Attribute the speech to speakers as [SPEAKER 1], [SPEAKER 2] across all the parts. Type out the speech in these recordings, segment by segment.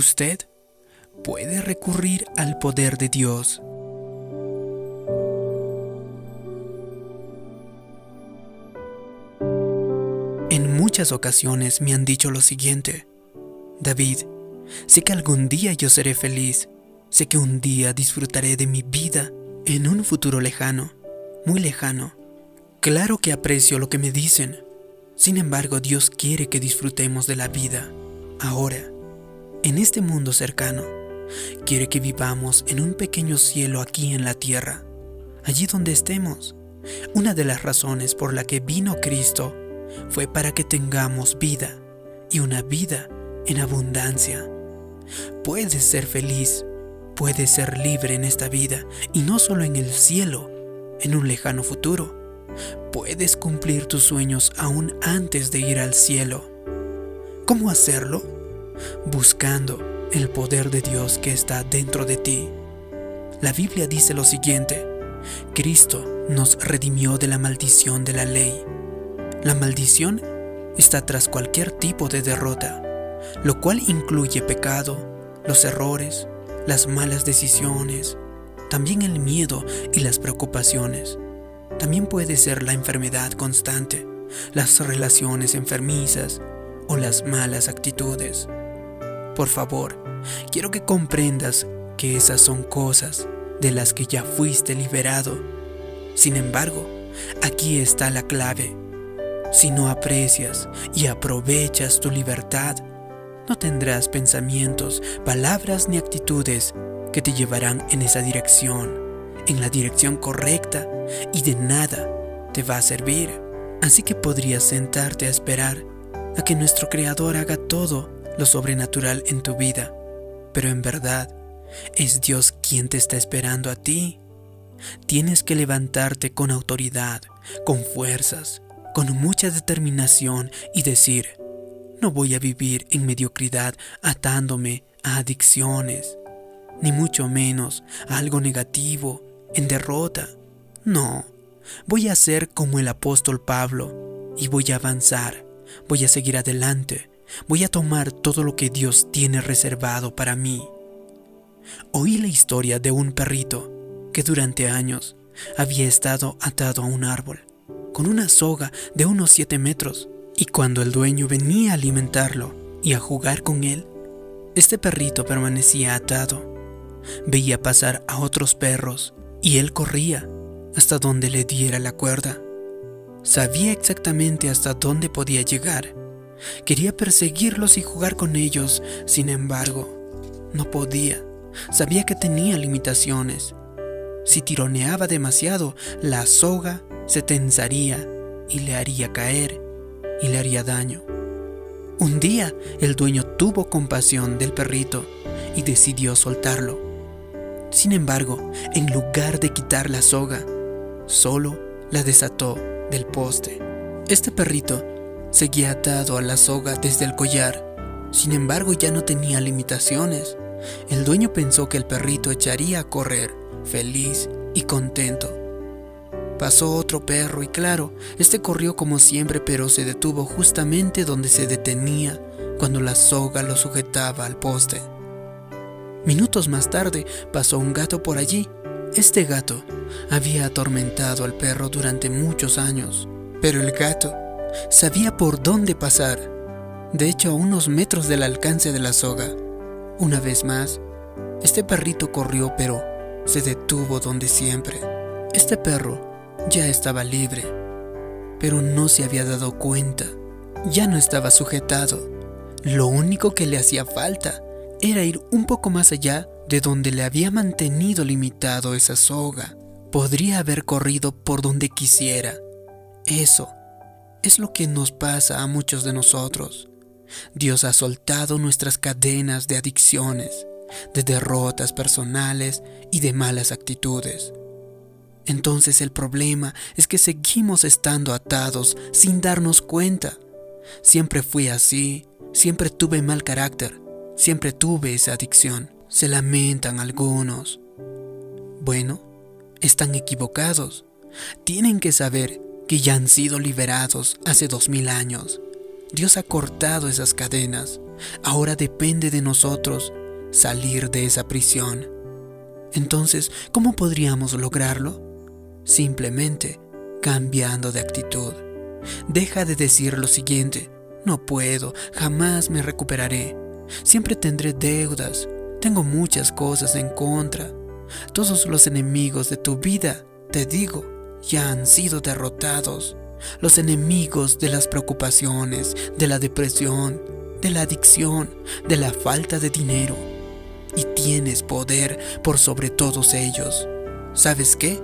[SPEAKER 1] usted puede recurrir al poder de Dios. En muchas ocasiones me han dicho lo siguiente, David, sé que algún día yo seré feliz, sé que un día disfrutaré de mi vida en un futuro lejano, muy lejano. Claro que aprecio lo que me dicen, sin embargo Dios quiere que disfrutemos de la vida, ahora, en este mundo cercano. Quiere que vivamos en un pequeño cielo aquí en la tierra, allí donde estemos. Una de las razones por la que vino Cristo fue para que tengamos vida y una vida en abundancia. Puedes ser feliz, puedes ser libre en esta vida y no solo en el cielo, en un lejano futuro. Puedes cumplir tus sueños aún antes de ir al cielo. ¿Cómo hacerlo? Buscando el poder de Dios que está dentro de ti. La Biblia dice lo siguiente, Cristo nos redimió de la maldición de la ley. La maldición está tras cualquier tipo de derrota, lo cual incluye pecado, los errores, las malas decisiones, también el miedo y las preocupaciones. También puede ser la enfermedad constante, las relaciones enfermizas o las malas actitudes. Por favor, quiero que comprendas que esas son cosas de las que ya fuiste liberado. Sin embargo, aquí está la clave. Si no aprecias y aprovechas tu libertad, no tendrás pensamientos, palabras ni actitudes que te llevarán en esa dirección, en la dirección correcta y de nada te va a servir. Así que podrías sentarte a esperar a que nuestro Creador haga todo lo sobrenatural en tu vida, pero en verdad es Dios quien te está esperando a ti. Tienes que levantarte con autoridad, con fuerzas, con mucha determinación y decir, no voy a vivir en mediocridad atándome a adicciones, ni mucho menos a algo negativo, en derrota. No, voy a ser como el apóstol Pablo y voy a avanzar, voy a seguir adelante, voy a tomar todo lo que Dios tiene reservado para mí. Oí la historia de un perrito que durante años había estado atado a un árbol, con una soga de unos siete metros, y cuando el dueño venía a alimentarlo y a jugar con él, este perrito permanecía atado. Veía pasar a otros perros y él corría hasta donde le diera la cuerda. Sabía exactamente hasta dónde podía llegar. Quería perseguirlos y jugar con ellos, sin embargo, no podía. Sabía que tenía limitaciones. Si tironeaba demasiado, la soga se tensaría y le haría caer y le haría daño. Un día el dueño tuvo compasión del perrito y decidió soltarlo. Sin embargo, en lugar de quitar la soga, solo la desató del poste. Este perrito seguía atado a la soga desde el collar. Sin embargo, ya no tenía limitaciones. El dueño pensó que el perrito echaría a correr, feliz y contento. Pasó otro perro y claro, este corrió como siempre pero se detuvo justamente donde se detenía cuando la soga lo sujetaba al poste. Minutos más tarde pasó un gato por allí. Este gato había atormentado al perro durante muchos años, pero el gato sabía por dónde pasar, de hecho a unos metros del alcance de la soga. Una vez más, este perrito corrió pero se detuvo donde siempre. Este perro ya estaba libre, pero no se había dado cuenta. Ya no estaba sujetado. Lo único que le hacía falta era ir un poco más allá de donde le había mantenido limitado esa soga. Podría haber corrido por donde quisiera. Eso es lo que nos pasa a muchos de nosotros. Dios ha soltado nuestras cadenas de adicciones, de derrotas personales y de malas actitudes. Entonces el problema es que seguimos estando atados sin darnos cuenta. Siempre fui así, siempre tuve mal carácter, siempre tuve esa adicción. Se lamentan algunos. Bueno, están equivocados. Tienen que saber que ya han sido liberados hace dos mil años. Dios ha cortado esas cadenas. Ahora depende de nosotros salir de esa prisión. Entonces, ¿cómo podríamos lograrlo? Simplemente cambiando de actitud. Deja de decir lo siguiente, no puedo, jamás me recuperaré, siempre tendré deudas, tengo muchas cosas en contra. Todos los enemigos de tu vida, te digo, ya han sido derrotados. Los enemigos de las preocupaciones, de la depresión, de la adicción, de la falta de dinero. Y tienes poder por sobre todos ellos. ¿Sabes qué?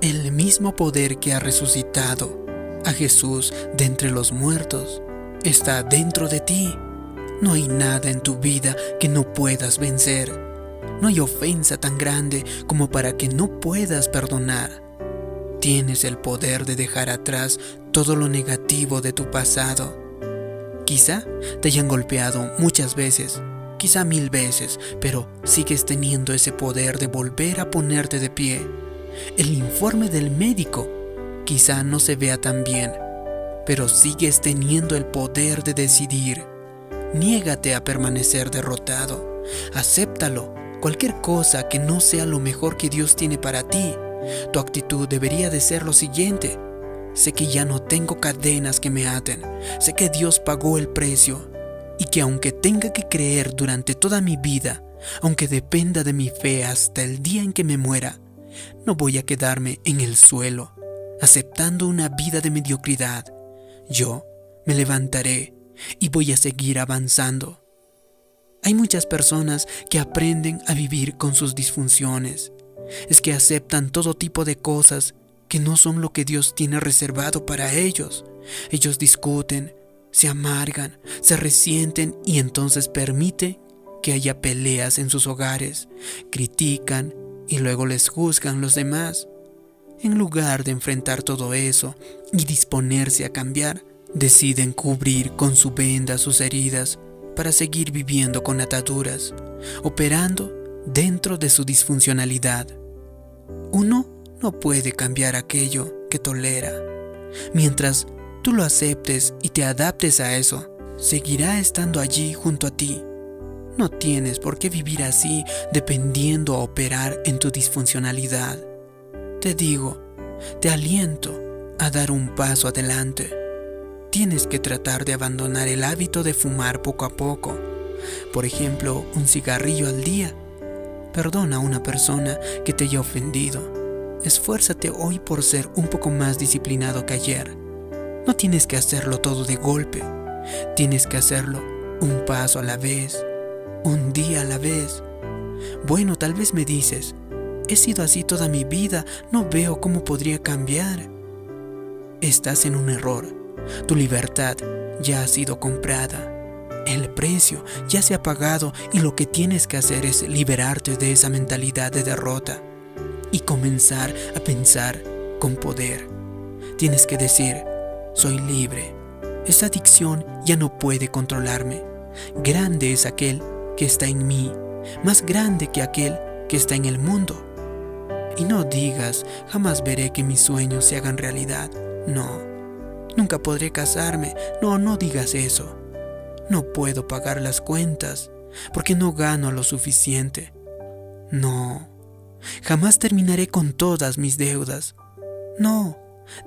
[SPEAKER 1] El mismo poder que ha resucitado a Jesús de entre los muertos está dentro de ti. No hay nada en tu vida que no puedas vencer. No hay ofensa tan grande como para que no puedas perdonar. Tienes el poder de dejar atrás todo lo negativo de tu pasado. Quizá te hayan golpeado muchas veces, quizá mil veces, pero sigues teniendo ese poder de volver a ponerte de pie. El informe del médico quizá no se vea tan bien, pero sigues teniendo el poder de decidir Niégate a permanecer derrotado. Acéptalo. Cualquier cosa que no sea lo mejor que Dios tiene para ti. Tu actitud debería de ser lo siguiente. Sé que ya no tengo cadenas que me aten. Sé que Dios pagó el precio. Y que aunque tenga que creer durante toda mi vida, aunque dependa de mi fe hasta el día en que me muera, no voy a quedarme en el suelo, aceptando una vida de mediocridad. Yo me levantaré y voy a seguir avanzando. Hay muchas personas que aprenden a vivir con sus disfunciones. Es que aceptan todo tipo de cosas que no son lo que Dios tiene reservado para ellos. Ellos discuten, se amargan, se resienten y entonces permite que haya peleas en sus hogares, critican y luego les juzgan los demás. En lugar de enfrentar todo eso y disponerse a cambiar, deciden cubrir con su venda sus heridas para seguir viviendo con ataduras, operando dentro de su disfuncionalidad. Uno no puede cambiar aquello que tolera. Mientras tú lo aceptes y te adaptes a eso, seguirá estando allí junto a ti. No tienes por qué vivir así dependiendo a operar en tu disfuncionalidad. Te digo, te aliento a dar un paso adelante tienes que tratar de abandonar el hábito de fumar poco a poco. Por ejemplo, un cigarrillo al día. Perdona a una persona que te haya ofendido. Esfuérzate hoy por ser un poco más disciplinado que ayer. No tienes que hacerlo todo de golpe. Tienes que hacerlo un paso a la vez, un día a la vez. Bueno, tal vez me dices, he sido así toda mi vida, no veo cómo podría cambiar. Estás en un error. Tu libertad ya ha sido comprada. El precio ya se ha pagado y lo que tienes que hacer es liberarte de esa mentalidad de derrota y comenzar a pensar con poder. Tienes que decir, soy libre. Esa adicción ya no puede controlarme. Grande es aquel que está en mí, más grande que aquel que está en el mundo. Y no digas, jamás veré que mis sueños se hagan realidad. No Nunca podré casarme. No, no digas eso. No puedo pagar las cuentas porque no gano lo suficiente. No, jamás terminaré con todas mis deudas. No,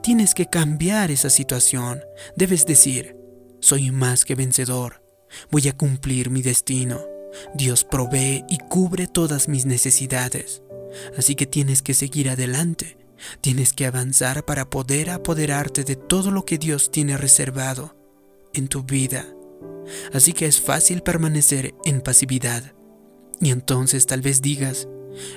[SPEAKER 1] tienes que cambiar esa situación. Debes decir, soy más que vencedor. Voy a cumplir mi destino. Dios provee y cubre todas mis necesidades. Así que tienes que seguir adelante Tienes que avanzar para poder apoderarte de todo lo que Dios tiene reservado en tu vida. Así que es fácil permanecer en pasividad. Y entonces tal vez digas,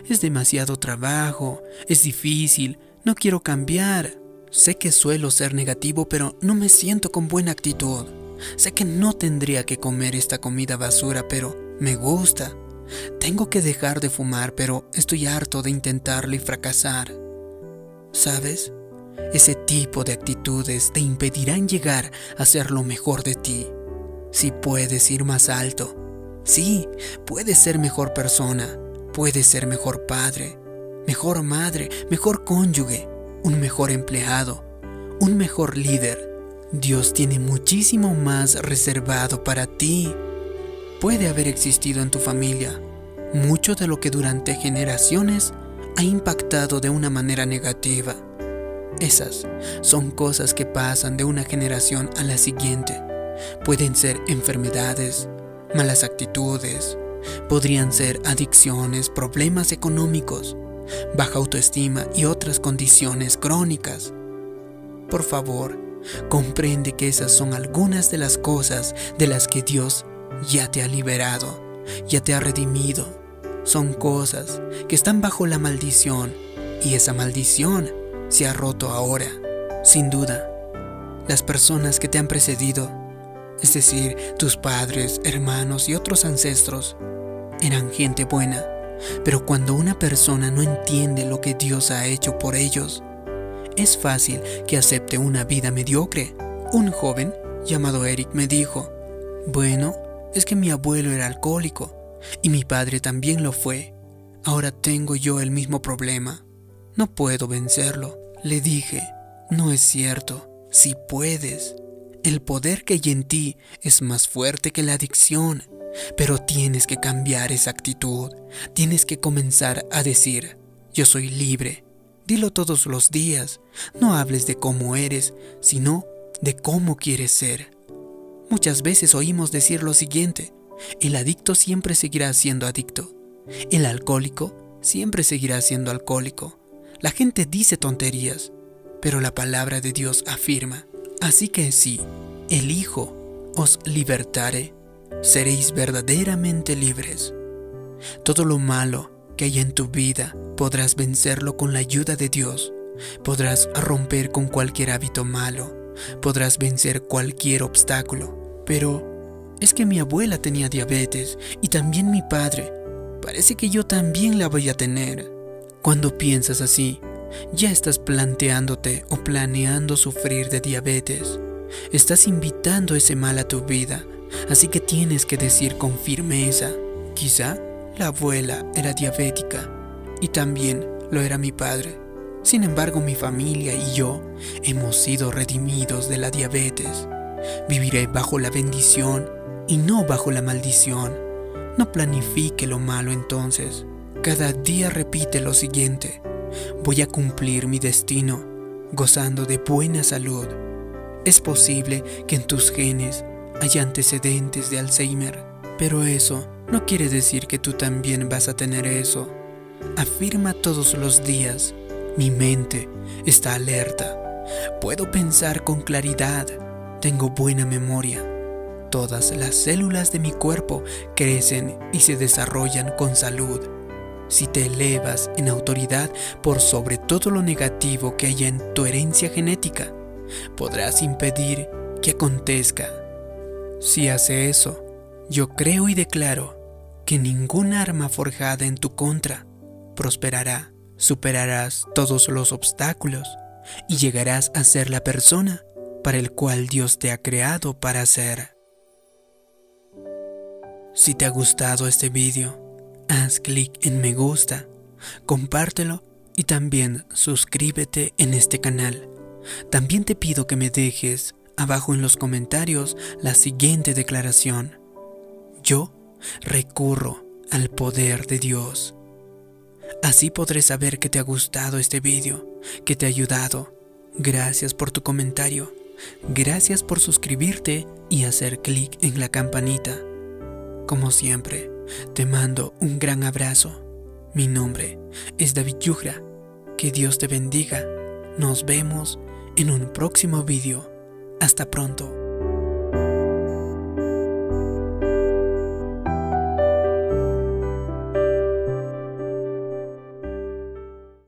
[SPEAKER 1] es demasiado trabajo, es difícil, no quiero cambiar. Sé que suelo ser negativo, pero no me siento con buena actitud. Sé que no tendría que comer esta comida basura, pero me gusta. Tengo que dejar de fumar, pero estoy harto de intentarlo y fracasar. ¿Sabes? Ese tipo de actitudes te impedirán llegar a ser lo mejor de ti. Si puedes ir más alto, sí, puedes ser mejor persona, puedes ser mejor padre, mejor madre, mejor cónyuge, un mejor empleado, un mejor líder. Dios tiene muchísimo más reservado para ti. puede haber existido en tu familia. Mucho de lo que durante generaciones ha impactado de una manera negativa. Esas son cosas que pasan de una generación a la siguiente. Pueden ser enfermedades, malas actitudes, podrían ser adicciones, problemas económicos, baja autoestima y otras condiciones crónicas. Por favor, comprende que esas son algunas de las cosas de las que Dios ya te ha liberado, ya te ha redimido. Son cosas que están bajo la maldición y esa maldición se ha roto ahora. Sin duda, las personas que te han precedido, es decir, tus padres, hermanos y otros ancestros, eran gente buena pero cuando una persona no entiende lo que Dios ha hecho por ellos, es fácil que acepte una vida mediocre. Un joven llamado Eric me dijo, bueno, es que mi abuelo era alcohólico y mi padre también lo fue. Ahora tengo yo el mismo problema. No puedo vencerlo. Le dije, no es cierto, si puedes. El poder que hay en ti es más fuerte que la adicción. Pero tienes que cambiar esa actitud. Tienes que comenzar a decir, yo soy libre. Dilo todos los días. No hables de cómo eres, sino de cómo quieres ser. Muchas veces oímos decir lo siguiente, el adicto siempre seguirá siendo adicto. El alcohólico siempre seguirá siendo alcohólico. La gente dice tonterías, pero la palabra de Dios afirma, así que sí, el Hijo os libertare seréis verdaderamente libres. Todo lo malo que hay en tu vida podrás vencerlo con la ayuda de Dios. Podrás romper con cualquier hábito malo. Podrás vencer cualquier obstáculo. Pero es que mi abuela tenía diabetes y también mi padre. Parece que yo también la voy a tener. Cuando piensas así, ya estás planteándote o planeando sufrir de diabetes. Estás invitando ese mal a tu vida Así que tienes que decir con firmeza, quizá la abuela era diabética y también lo era mi padre. Sin embargo, mi familia y yo hemos sido redimidos de la diabetes. Viviré bajo la bendición y no bajo la maldición. No planifique lo malo entonces. Cada día repite lo siguiente. Voy a cumplir mi destino, gozando de buena salud. Es posible que en tus genes hay antecedentes de Alzheimer, pero eso no quiere decir que tú también vas a tener eso. Afirma todos los días, mi mente está alerta, puedo pensar con claridad, tengo buena memoria. Todas las células de mi cuerpo crecen y se desarrollan con salud. Si te elevas en autoridad por sobre todo lo negativo que haya en tu herencia genética, podrás impedir que acontezca si hace eso, yo creo y declaro que ningún arma forjada en tu contra prosperará. Superarás todos los obstáculos y llegarás a ser la persona para el cual Dios te ha creado para ser. Si te ha gustado este vídeo, haz clic en me gusta, compártelo y también suscríbete en este canal. También te pido que me dejes abajo en los comentarios la siguiente declaración. Yo recurro al poder de Dios. Así podré saber que te ha gustado este vídeo, que te ha ayudado. Gracias por tu comentario. Gracias por suscribirte y hacer clic en la campanita. Como siempre, te mando un gran abrazo. Mi nombre es David Yugra. Que Dios te bendiga. Nos vemos en un próximo vídeo. Hasta pronto.